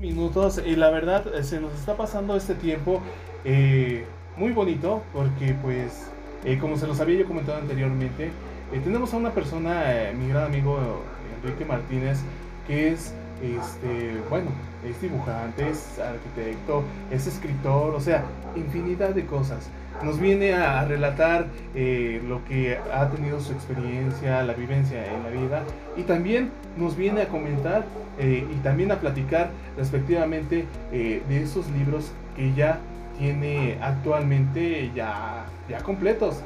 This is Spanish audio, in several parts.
Minutos y la verdad eh, se nos está pasando este tiempo eh, muy bonito porque pues eh, como se los había yo comentado anteriormente tenemos a una persona, mi gran amigo Enrique Martínez, que es este, bueno, es dibujante, es arquitecto, es escritor, o sea, infinidad de cosas. Nos viene a, relatar eh, lo que ha tenido su experiencia, la vivencia en la vida y también nos viene a comentar eh, y también a platicar respectivamente eh, de esos libros que ya tiene actualmente ya, ya completos.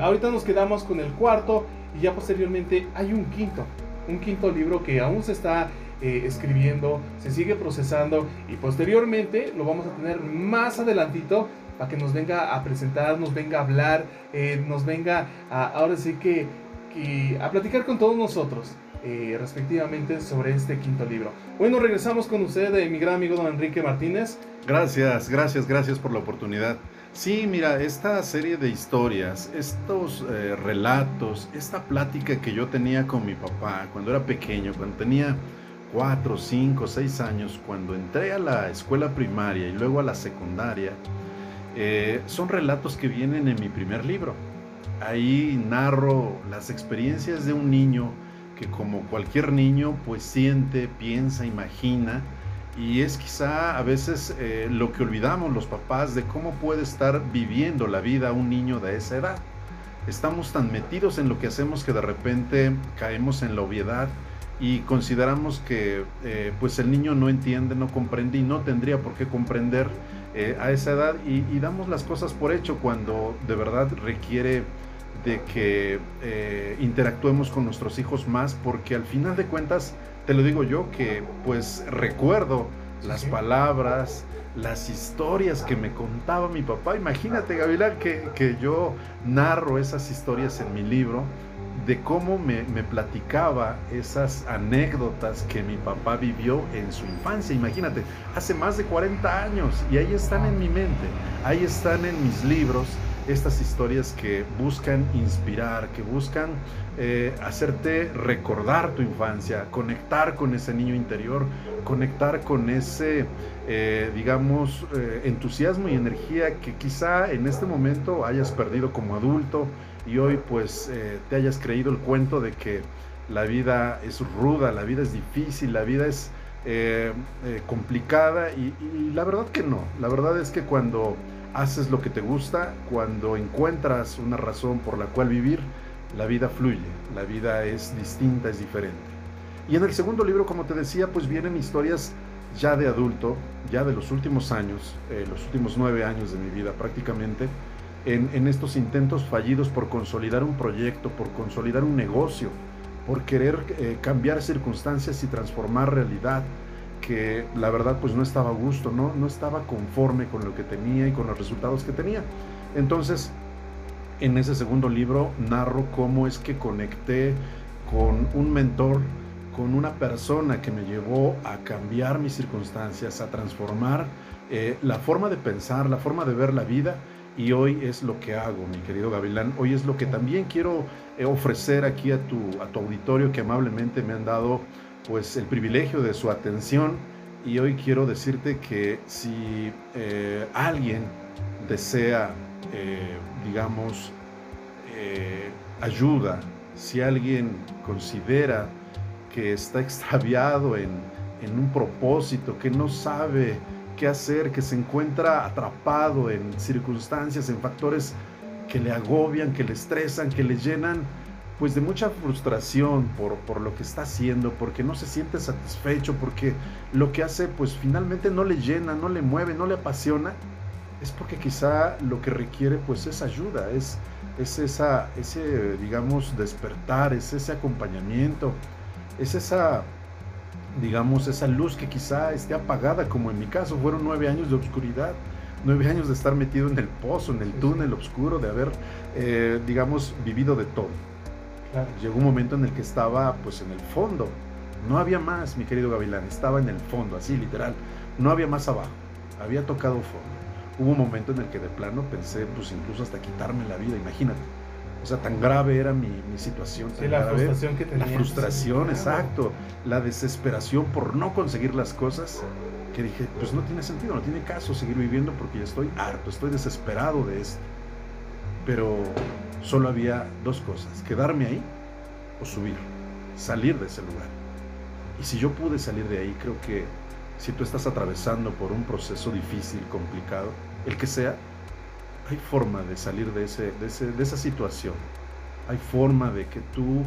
ahorita nos quedamos con el cuarto y ya posteriormente hay un quinto, un quinto libro que aún se está escribiendo, se sigue procesando y posteriormente lo vamos a tener más adelantito para que nos venga a presentar, nos venga a hablar, eh, nos venga a, ahora sí que, a platicar con todos nosotros. Eh, respectivamente sobre este quinto libro. Bueno, regresamos con usted, mi gran amigo don Enrique Martínez. Gracias, gracias, gracias por la oportunidad. Sí, mira, esta serie de historias, estos relatos, esta plática que yo tenía con mi papá cuando era pequeño, cuando tenía cuatro, cinco, seis años, cuando entré a la escuela primaria y luego a la secundaria, eh, son relatos que vienen en mi primer libro. Ahí narro las experiencias de un niño que como cualquier niño pues siente, piensa, imagina y es quizá a veces eh, lo que olvidamos los papás de cómo puede estar viviendo la vida un niño de esa edad. Estamos tan metidos en lo que hacemos que de repente caemos en la obviedad y consideramos que eh, pues el niño no entiende, no comprende y no tendría por qué comprender eh, a esa edad y, damos las cosas por hecho cuando de verdad requiere de que eh, interactuemos con nuestros hijos más porque al final de cuentas te lo digo yo que pues recuerdo las palabras, las historias que me contaba mi papá. Imagínate, Gavilán, que, que yo narro esas historias en mi libro de cómo me, platicaba esas anécdotas que mi papá vivió en su infancia. Imagínate, hace más de 40 años y ahí están en mi mente, ahí están en mis libros estas historias que buscan inspirar, que buscan eh, hacerte recordar tu infancia, conectar con ese niño interior, conectar con ese, eh, digamos, eh, entusiasmo y energía que quizá en este momento hayas perdido como adulto y hoy pues te hayas creído el cuento de que la vida es ruda, la vida es difícil, la vida es complicada y, la verdad que no, la verdad es que cuando haces lo que te gusta, cuando encuentras una razón por la cual vivir, la vida fluye, la vida es distinta, es diferente. Y en el segundo libro, como te decía, pues vienen historias ya de adulto, ya de los últimos años, los últimos nueve años de mi vida prácticamente, en, estos intentos fallidos por consolidar un proyecto, por consolidar un negocio, por querer eh, cambiar circunstancias y transformar realidad, que la verdad pues no estaba a gusto, ¿no? no estaba conforme con lo que tenía y con los resultados que tenía. Entonces, en ese segundo libro narro cómo es que conecté con un mentor, con una persona que me llevó a cambiar mis circunstancias, a transformar eh, la forma de pensar, la forma de ver la vida y hoy es lo que hago, mi querido Gavilán. Hoy es lo que también quiero eh, ofrecer aquí a tu, a tu auditorio que amablemente me han dado pues el privilegio de su atención. Y hoy quiero decirte que si eh, alguien desea, eh, digamos, ayuda, si alguien considera que está extraviado en, en un propósito, que no sabe qué hacer, que se encuentra atrapado en circunstancias, en factores que le agobian, que le estresan, que le llenan pues de mucha frustración por, por lo que está haciendo, porque no se siente satisfecho, porque lo que hace pues finalmente no le llena, no le mueve, no le apasiona, es porque quizá lo que requiere pues es ayuda, es, es esa, ese digamos despertar, es ese acompañamiento, es esa digamos, esa luz que quizá esté apagada, como en mi caso, fueron nueve años de oscuridad, nueve años de estar metido en el pozo, en el túnel oscuro, de haber, eh, digamos, vivido de todo. Llegó un momento en el que estaba, pues, en el fondo. No había más, mi querido Gavilán, estaba en el fondo, así literal. No había más abajo, había tocado fondo. Hubo un momento en el que de plano pensé, pues, incluso hasta quitarme la vida, imagínate o sea, tan grave era mi, situación. sí, la frustración que tenía. La frustración, exacto. La desesperación por no conseguir las cosas. que dije, pues no tiene sentido, no tiene caso seguir viviendo porque ya estoy harto, estoy desesperado de esto. Pero solo había dos cosas, quedarme ahí o subir, salir de ese lugar. Y si yo pude salir de ahí, creo que si tú estás atravesando por un proceso difícil, complicado, el que sea, hay forma de salir de, ese, de, esa situación. Hay forma de que tú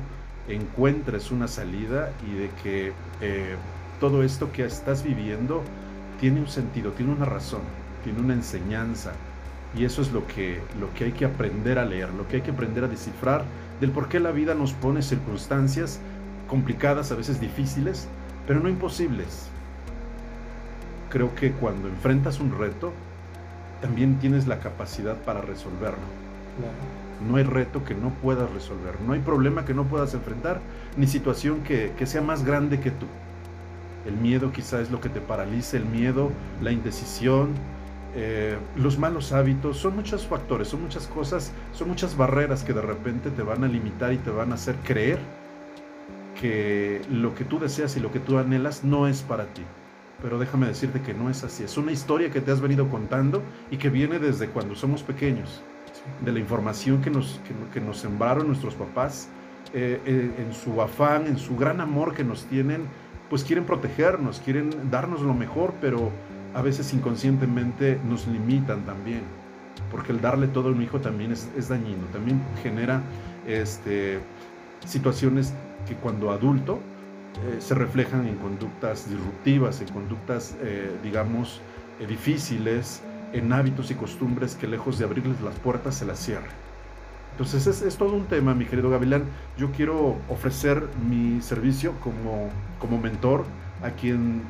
encuentres una salida y de que eh, todo esto que estás viviendo tiene un sentido, tiene una razón, tiene una enseñanza. Y eso es lo que, lo que hay que aprender a leer, lo que hay que aprender a descifrar del por qué la vida nos pone circunstancias complicadas, a veces difíciles, pero no imposibles creo que cuando enfrentas un reto, también tienes la capacidad para resolverlo. No hay reto que no puedas resolver, no hay problema que no puedas enfrentar, ni situación que, sea más grande que tú. El miedo quizá es lo que te paraliza, el miedo, la indecisión, eh, los malos hábitos, son muchos factores, son muchas cosas, son muchas barreras que de repente te van a limitar y te van a hacer creer que lo que tú deseas y lo que tú anhelas no es para ti pero déjame decirte que no es así. Es una historia que te has venido contando y que viene desde cuando somos pequeños, de la información que nos, que, nos sembraron nuestros papás, eh, eh, en su afán, en su gran amor que nos tienen, pues quieren protegernos, quieren darnos lo mejor, pero a veces inconscientemente nos limitan también, porque el darle todo a un hijo también es, es dañino, también genera este, situaciones que cuando adulto eh, se reflejan en conductas disruptivas, en conductas, eh, digamos, eh, difíciles, en hábitos y costumbres que lejos de abrirles las puertas se las cierran. Entonces es, todo un tema, mi querido Gavilán. Yo quiero ofrecer mi servicio como, como mentor a quien,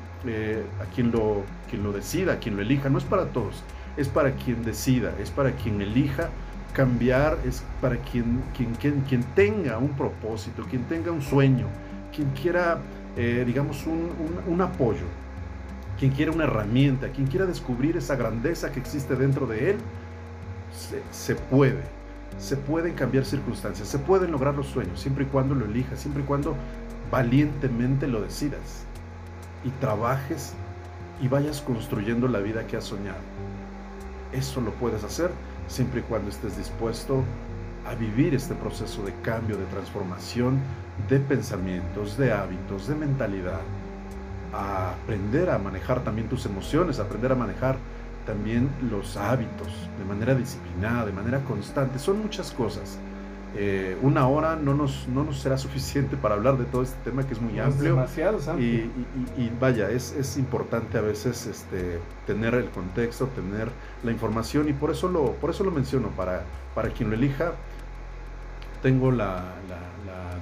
a quien lo, quien lo decida, a quien lo elija. No es para todos, es para quien decida, es para quien elija cambiar, es para quien, quien, quien, quien tenga un propósito, quien tenga un sueño, quien quiera, eh, digamos, un, apoyo, quien quiera una herramienta, quien quiera descubrir esa grandeza que existe dentro de él, se, puede. Se pueden cambiar circunstancias, se pueden lograr los sueños, siempre y cuando lo elijas, siempre y cuando valientemente lo decidas y trabajes y vayas construyendo la vida que has soñado. Eso lo puedes hacer siempre y cuando estés dispuesto a vivir este proceso de cambio, de transformación, de pensamientos, de hábitos, de mentalidad, a aprender a manejar también tus emociones, aprender a manejar también los hábitos de manera disciplinada, de manera constante. Son muchas cosas. Eh, una hora no nos, no nos será suficiente para hablar de todo este tema que es muy amplio. demasiado, y, y, vaya, es, es, importante a veces este, tener el contexto, tener la información y por eso lo, por eso lo menciono, para, para quien lo elija, tengo la,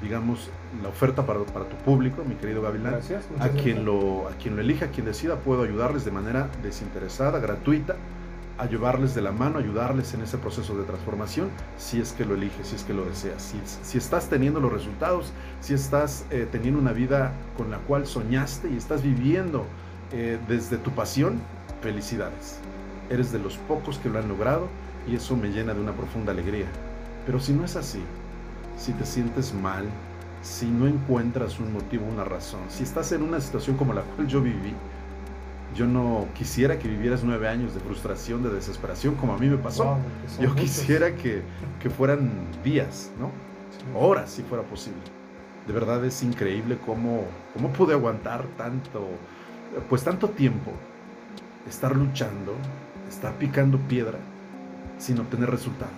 digamos, la oferta para, tu público, mi querido Gavilán. Gracias, a quien, lo, a quien lo elija, a quien decida, puedo ayudarles de manera desinteresada, gratuita, a llevarles de la mano, ayudarles en ese proceso de transformación, si es que lo eliges, si es que lo deseas. Si, si estás teniendo los resultados, si estás eh, teniendo una vida con la cual soñaste y estás viviendo eh, desde tu pasión, felicidades. Eres de los pocos que lo han logrado y eso me llena de una profunda alegría. Pero si no es así, si te sientes mal, si no encuentras un motivo, una razón, si estás en una situación como la cual yo viví, yo no quisiera que vivieras nueve años de frustración, de desesperación, como a mí me pasó. yo quisiera que, que, fueran días, ¿no? Horas, si fuera posible. De verdad es increíble cómo, cómo pude aguantar tanto, pues tanto tiempo, estar luchando, estar picando piedra sin obtener resultados.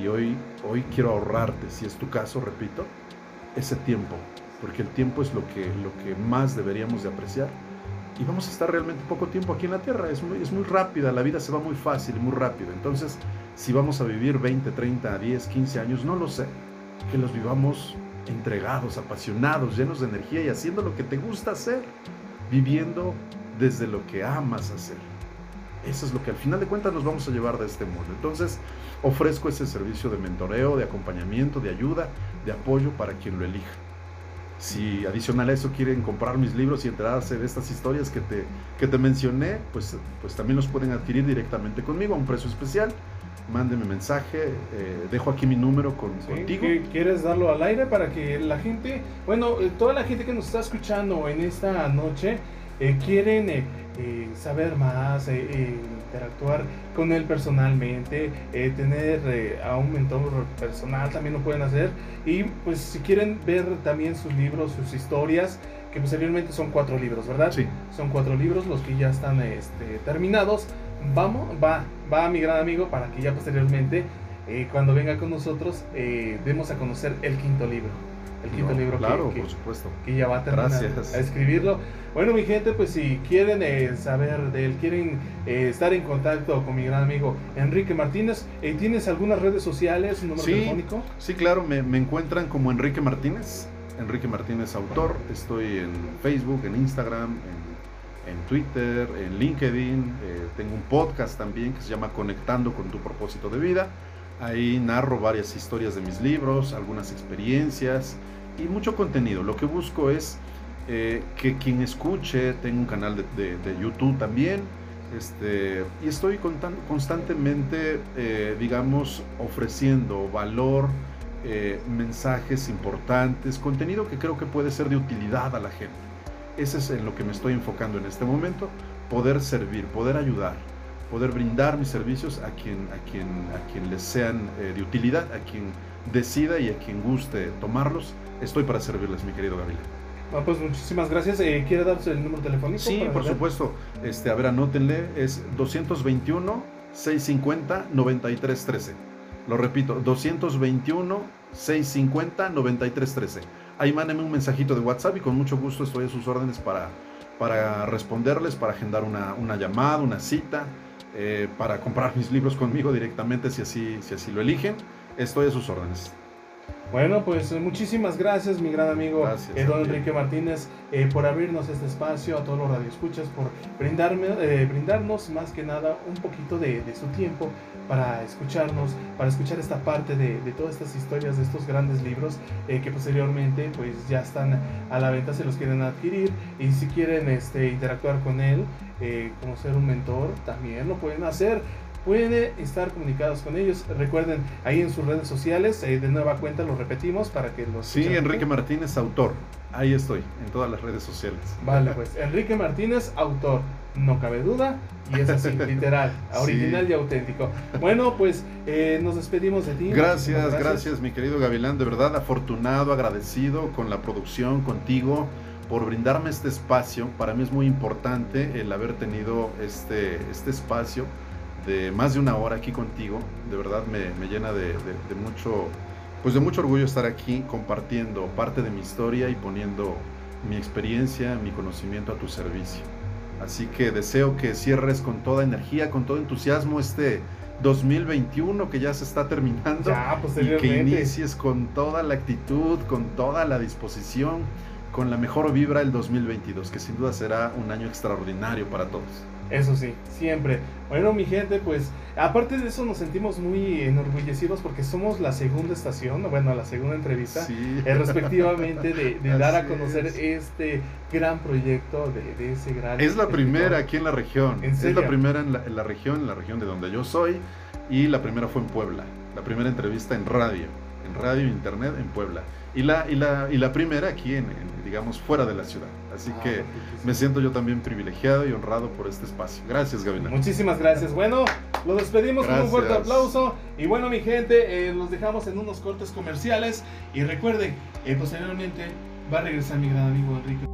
Y hoy, hoy quiero ahorrarte, si es tu caso, repito, ese tiempo, porque el tiempo es lo que, lo que más deberíamos de apreciar. Y vamos a estar realmente poco tiempo aquí en la Tierra, es muy, es muy rápida, la vida se va muy fácil muy rápido. Entonces, si vamos a vivir 20, 30, 10, 15 años, no lo sé, que los vivamos entregados, apasionados, llenos de energía y haciendo lo que te gusta hacer, viviendo desde lo que amas hacer. Eso es lo que al final de cuentas nos vamos a llevar de este mundo. Entonces, ofrezco ese servicio de mentoreo, de acompañamiento, de ayuda, de apoyo para quien lo elija. Si adicional a eso quieren comprar mis libros y enterarse de estas historias que te, que te mencioné, pues, pues también los pueden adquirir directamente conmigo a un precio especial. Mándenme mensaje, eh, dejo aquí mi número con, contigo. ¿Quieres darlo al aire para que la gente, bueno, eh, toda la gente que nos está escuchando en esta noche, eh, quieren eh, eh, saber más, interactuar con él personalmente, tener a un mentor personal también lo pueden hacer. Y pues si quieren ver también sus libros, sus historias, que posteriormente son cuatro libros, ¿verdad? Sí. Son cuatro libros los que ya están este, terminados. Vamos, va, va mi gran amigo para que ya posteriormente, cuando venga con nosotros, demos a conocer el quinto libro el quinto libro claro, que, por supuesto. que ya va a terminar a escribirlo. Bueno, mi gente, pues si quieren eh, saber de él, quieren eh, estar en contacto con mi gran amigo Enrique Martínez, eh, ¿tienes algunas redes sociales, un número telefónico? Sí, claro, me, encuentran como Enrique Martínez, Enrique Martínez Autor. Estoy en Facebook, en Instagram, en, en Twitter, en LinkedIn. tengo un podcast también que se llama Conectando con tu propósito de vida. Ahí narro varias historias de mis libros, algunas experiencias y mucho contenido. Lo que busco es eh, que quien escuche, tenga un canal de, YouTube también, este, y estoy constantemente, eh, digamos, ofreciendo valor, eh, mensajes importantes, contenido que creo que puede ser de utilidad a la gente. Ese es en lo que me estoy enfocando en este momento, poder servir, poder ayudar, poder brindar mis servicios a quien, a quien, a quien les sean de utilidad, a quien decida y a quien guste tomarlos Estoy para servirles, mi querido Gabriel. Ah, pues muchísimas gracias. Eh, ¿Quiere darse el número telefónico? Sí, por supuesto. Este, a ver, anótenle. Es 221-650-9313. Lo repito, 221-650-9313. Ahí mándenme un mensajito de WhatsApp y con mucho gusto estoy a sus órdenes para, para responderles, para agendar una, una llamada, una cita, eh, para comprar mis libros conmigo directamente si así, si así lo eligen. Estoy a sus órdenes. Bueno, pues eh, muchísimas gracias, mi gran amigo eh, don Enrique Martínez, eh, por abrirnos este espacio, a todos los radioescuchas, por brindarme, brindarnos más que nada un poquito de, su tiempo para escucharnos, para escuchar esta parte de, todas estas historias, de estos grandes libros que posteriormente pues ya están a la venta, se los quieren adquirir y si quieren este, interactuar con él, como ser un mentor, también lo pueden hacer puede estar comunicados con ellos. Recuerden, ahí en sus redes sociales, eh, de nueva cuenta lo repetimos para que los... Sí, Enrique Martínez, autor. Ahí estoy, en todas las redes sociales. Vale, pues Enrique Martínez, autor. No cabe duda, y es así, literal, original y auténtico. Bueno, pues eh, nos despedimos de ti. Gracias, gracias, mi querido Gavilán, de verdad afortunado, agradecido con la producción, contigo, por brindarme este espacio. Para mí es muy importante el haber tenido este, este espacio de más de una hora aquí contigo. De verdad me, llena de, mucho, pues de mucho orgullo estar aquí compartiendo parte de mi historia y poniendo mi experiencia, mi conocimiento a tu servicio. Así que deseo que cierres con toda energía, con todo entusiasmo este 2021 que ya se está terminando y que inicies con toda la actitud, con toda la disposición, con la mejor vibra el 2022, que sin duda será un año extraordinario para todos. Eso sí, siempre. Bueno, mi gente, pues aparte de eso nos sentimos muy enorgullecidos porque somos la segunda estación, bueno, la segunda entrevista, eh, respectivamente, de, dar a conocer este gran proyecto de, ese gran... Es la primera aquí en la región. Es la primera en la, en la región, en la región de donde yo soy, y la primera fue en Puebla. La primera entrevista en radio, en radio e internet en Puebla y la, y la, y la primera aquí, en, digamos, fuera de la ciudad. Así ah, que me siento yo también privilegiado y honrado por este espacio. Gracias, Gabina. Muchísimas gracias. Bueno, lo despedimos con un fuerte aplauso. Y bueno, mi gente, eh, los dejamos en unos cortes comerciales. Y recuerden, eh, posteriormente va a regresar mi gran amigo Enrique.